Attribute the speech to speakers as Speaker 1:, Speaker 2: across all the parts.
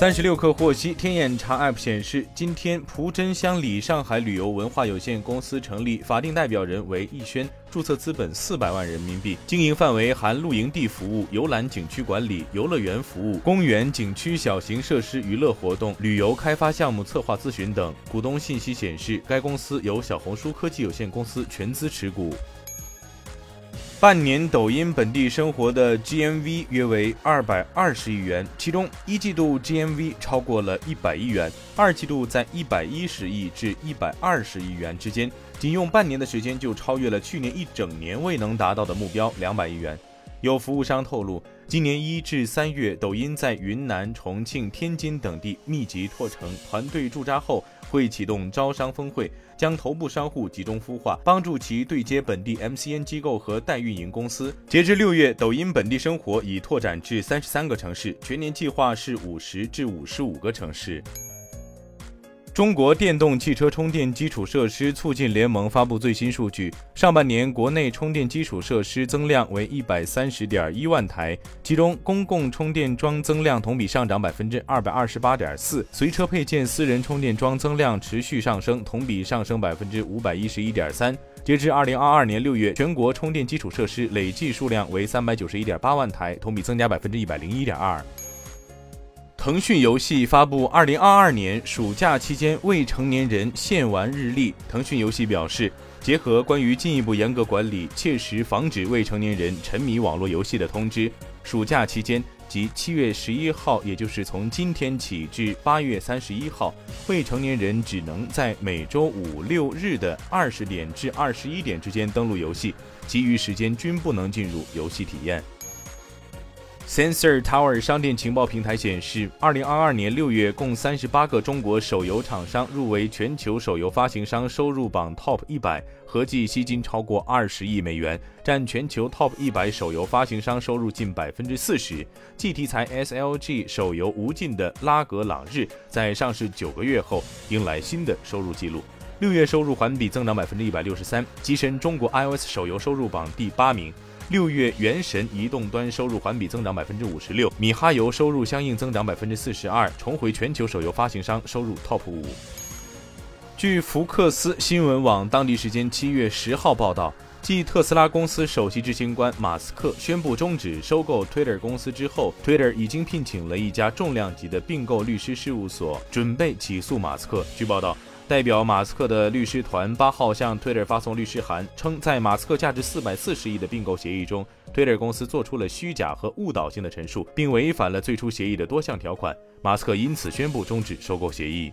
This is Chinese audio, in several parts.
Speaker 1: 三十六氪获悉，天眼查 App 显示，今天蒲真乡里上海旅游文化有限公司成立，法定代表人为易轩，注册资本四百万人民币，经营范围含露营地服务、游览景区管理、游乐园服务、公园景区小型设施娱乐活动、旅游开发项目策划咨询等。股东信息显示，该公司由小红书科技有限公司全资持股。半年抖音本地生活的 GMV 约为二百二十亿元，其中一季度 GMV 超过了一百亿元，二季度在一百一十亿至一百二十亿元之间，仅用半年的时间就超越了去年一整年未能达到的目标两百亿元。有服务商透露，今年一至三月，抖音在云南、重庆、天津等地密集拓城，团队驻扎后会启动招商峰会，将头部商户集中孵化，帮助其对接本地 MCN 机构和代运营公司。截至六月，抖音本地生活已拓展至三十三个城市，全年计划是五十至五十五个城市。中国电动汽车充电基础设施促进联盟发布最新数据，上半年国内充电基础设施增量为一百三十点一万台，其中公共充电桩增量同比上涨百分之二百二十八点四，随车配件私人充电桩增量持续上升，同比上升百分之五百一十一点三。截至二零二二年六月，全国充电基础设施累计数量为三百九十一点八万台，同比增加百分之一百零一点二。腾讯游戏发布二零二二年暑假期间未成年人限玩日历。腾讯游戏表示，结合关于进一步严格管理、切实防止未成年人沉迷网络游戏的通知，暑假期间即七月十一号，也就是从今天起至八月三十一号，未成年人只能在每周五六日的二十点至二十一点之间登录游戏，其余时间均不能进入游戏体验。Sensor Tower 商店情报平台显示，二零二二年六月，共三十八个中国手游厂商入围全球手游发行商收入榜 Top 一百，合计吸金超过二十亿美元，占全球 Top 一百手游发行商收入近百分之四十。继题材 SLG 手游无尽的拉格朗日，在上市九个月后迎来新的收入记录，六月收入环比增长百分之一百六十三，跻身中国 iOS 手游收入榜第八名。六月，原神移动端收入环比增长百分之五十六，米哈游收入相应增长百分之四十二，重回全球手游发行商收入 TOP 五。据福克斯新闻网当地时间七月十号报道，继特斯拉公司首席执行官马斯克宣布终止收购 Twitter 公司之后，Twitter 已经聘请了一家重量级的并购律师事务所，准备起诉马斯克。据报道。代表马斯克的律师团八号向 Twitter 发送律师函，称在马斯克价值四百四十亿的并购协议中，Twitter 公司做出了虚假和误导性的陈述，并违反了最初协议的多项条款。马斯克因此宣布终止收购协议。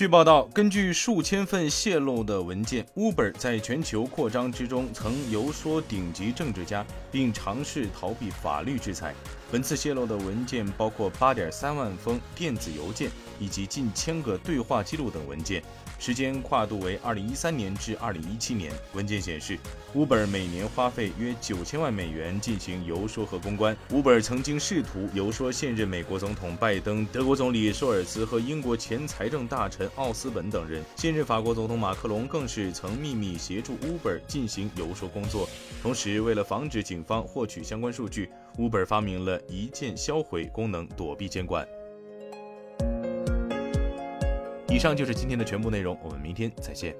Speaker 1: 据报道，根据数千份泄露的文件，Uber 在全球扩张之中曾游说顶级政治家，并尝试逃避法律制裁。本次泄露的文件包括八点三万封电子邮件以及近千个对话记录等文件，时间跨度为二零一三年至二零一七年。文件显示，Uber 每年花费约九千万美元进行游说和公关。Uber 曾经试图游说现任美国总统拜登、德国总理舒尔茨和英国前财政大臣奥斯本等人。现任法国总统马克龙更是曾秘密协助 Uber 进行游说工作。同时，为了防止警方获取相关数据。Uber 发明了一键销毁功能，躲避监管。以上就是今天的全部内容，我们明天再见。